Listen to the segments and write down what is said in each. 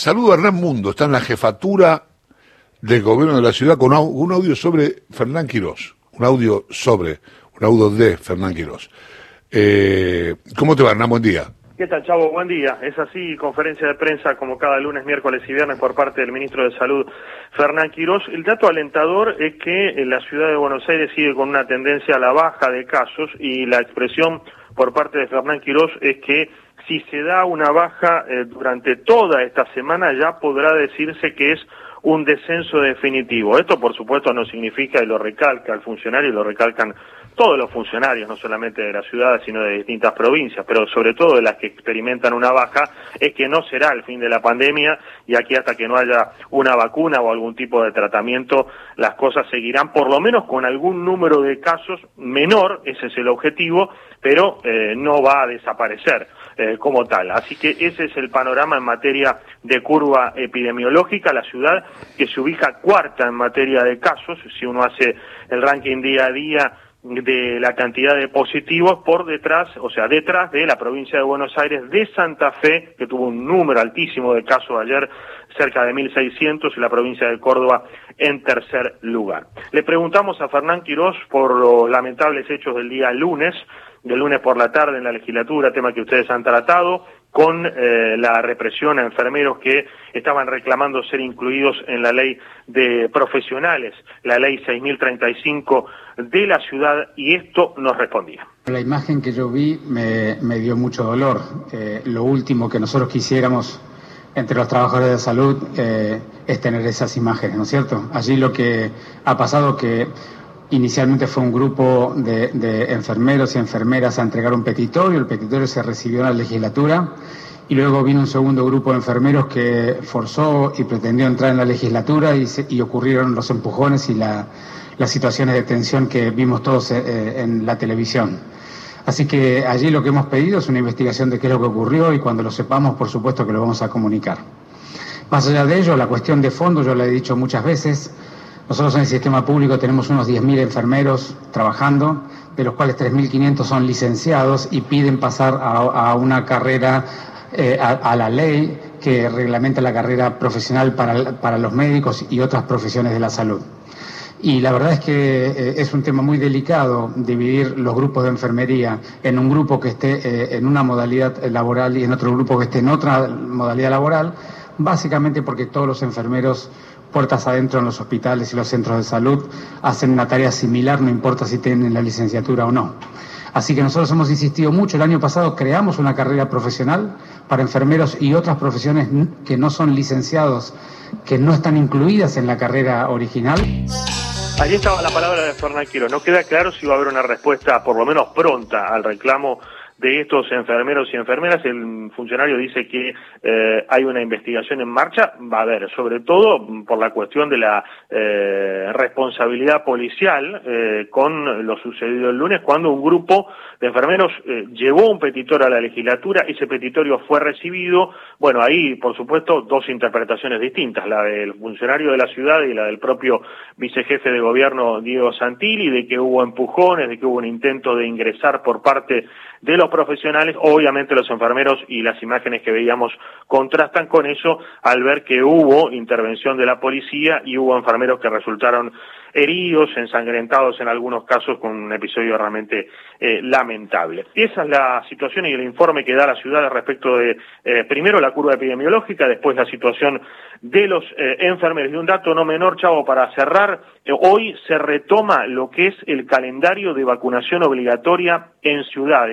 Saludo a Hernán Mundo, está en la jefatura del gobierno de la ciudad con un audio sobre Fernán Quirós, un audio sobre, un audio de Fernán Quirós. Eh, ¿Cómo te va, Hernán? Buen día. ¿Qué tal, Chavo? Buen día. Es así, conferencia de prensa como cada lunes, miércoles y viernes por parte del ministro de Salud, Fernán Quirós. El dato alentador es que la ciudad de Buenos Aires sigue con una tendencia a la baja de casos y la expresión por parte de Fernán Quirós es que si se da una baja eh, durante toda esta semana ya podrá decirse que es un descenso definitivo. Esto, por supuesto, no significa, y lo recalca el funcionario, y lo recalcan todos los funcionarios, no solamente de la ciudad, sino de distintas provincias, pero sobre todo de las que experimentan una baja, es que no será el fin de la pandemia y aquí hasta que no haya una vacuna o algún tipo de tratamiento, las cosas seguirán por lo menos con algún número de casos menor, ese es el objetivo, pero eh, no va a desaparecer. Eh, como tal. Así que ese es el panorama en materia de curva epidemiológica. La ciudad que se ubica cuarta en materia de casos, si uno hace el ranking día a día de la cantidad de positivos por detrás, o sea, detrás de la provincia de Buenos Aires, de Santa Fe, que tuvo un número altísimo de casos ayer, cerca de 1.600, y la provincia de Córdoba en tercer lugar. Le preguntamos a Fernán Quirós por los lamentables hechos del día lunes, del lunes por la tarde en la legislatura, tema que ustedes han tratado, con eh, la represión a enfermeros que estaban reclamando ser incluidos en la ley de profesionales, la ley 6035 de la ciudad, y esto nos respondía. La imagen que yo vi me, dio mucho dolor. Eh, lo último que nosotros quisiéramos entre los trabajadores de salud eh, es tener esas imágenes, ¿no es cierto? Allí lo que ha pasado que Inicialmente fue un grupo de, enfermeros y enfermeras a entregar un petitorio, el petitorio se recibió en la legislatura y luego vino un segundo grupo de enfermeros que forzó y pretendió entrar en la legislatura y, ocurrieron los empujones y las situaciones de tensión que vimos todos eh, eh, en la televisión. Así que allí lo que hemos pedido es una investigación de qué es lo que ocurrió y cuando lo sepamos, por supuesto que lo vamos a comunicar. Más allá de ello, la cuestión de fondo, yo la he dicho muchas veces, nosotros en el sistema público tenemos unos 10.000 enfermeros trabajando, de los cuales 3.500 son licenciados y piden pasar a, una carrera, eh, a, la ley que reglamenta la carrera profesional para, los médicos y otras profesiones de la salud. Y la verdad es que eh, es un tema muy delicado dividir los grupos de enfermería en un grupo que esté eh, en una modalidad laboral y en otro grupo que esté en otra modalidad laboral, básicamente porque todos los enfermeros puertas adentro en los hospitales y los centros de salud hacen una tarea similar, no importa si tienen la licenciatura o no. Así que nosotros hemos insistido mucho. El año pasado creamos una carrera profesional para enfermeros y otras profesiones que no son licenciados, que no están incluidas en la carrera original. Allí estaba la palabra de Fernán Quiro. No queda claro si va a haber una respuesta, por lo menos pronta, al reclamo de estos enfermeros y enfermeras. El funcionario dice que eh, hay una investigación en marcha. Va a haber, sobre todo por la cuestión de la eh, responsabilidad policial eh, con lo sucedido el lunes, cuando un grupo de enfermeros llevó un petitorio a la legislatura, ese petitorio fue recibido. Bueno, ahí, por supuesto, dos interpretaciones distintas, la del funcionario de la ciudad y la del propio vicejefe de gobierno Diego Santilli, de que hubo empujones, de que hubo un intento de ingresar por parte de los profesionales, obviamente los enfermeros y las imágenes que veíamos contrastan con eso al ver que hubo intervención de la policía y hubo enfermeros que resultaron heridos, ensangrentados en algunos casos con un episodio realmente eh, lamentable. Y esa es la situación y el informe que da la ciudad respecto de, eh, primero, la curva epidemiológica, después la situación de los eh, enfermeros. Y un dato no menor, Chavo, para cerrar, hoy se retoma lo que es el calendario de vacunación obligatoria en ciudad.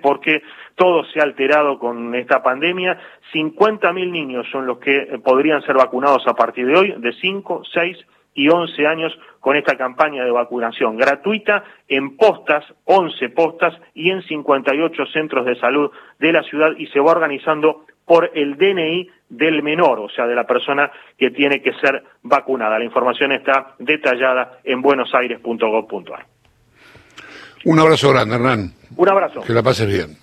Porque todo se ha alterado con esta pandemia. 50.000 niños son los que podrían ser vacunados a partir de hoy, de 5, 6 y 11 años con esta campaña de vacunación gratuita en postas, 11 postas y en 58 centros de salud de la ciudad y se va organizando por el DNI del menor, o sea, de la persona que tiene que ser vacunada. La información está detallada en buenosaires.gov.ar. Un abrazo grande, Hernán. Un abrazo. Que la pases bien.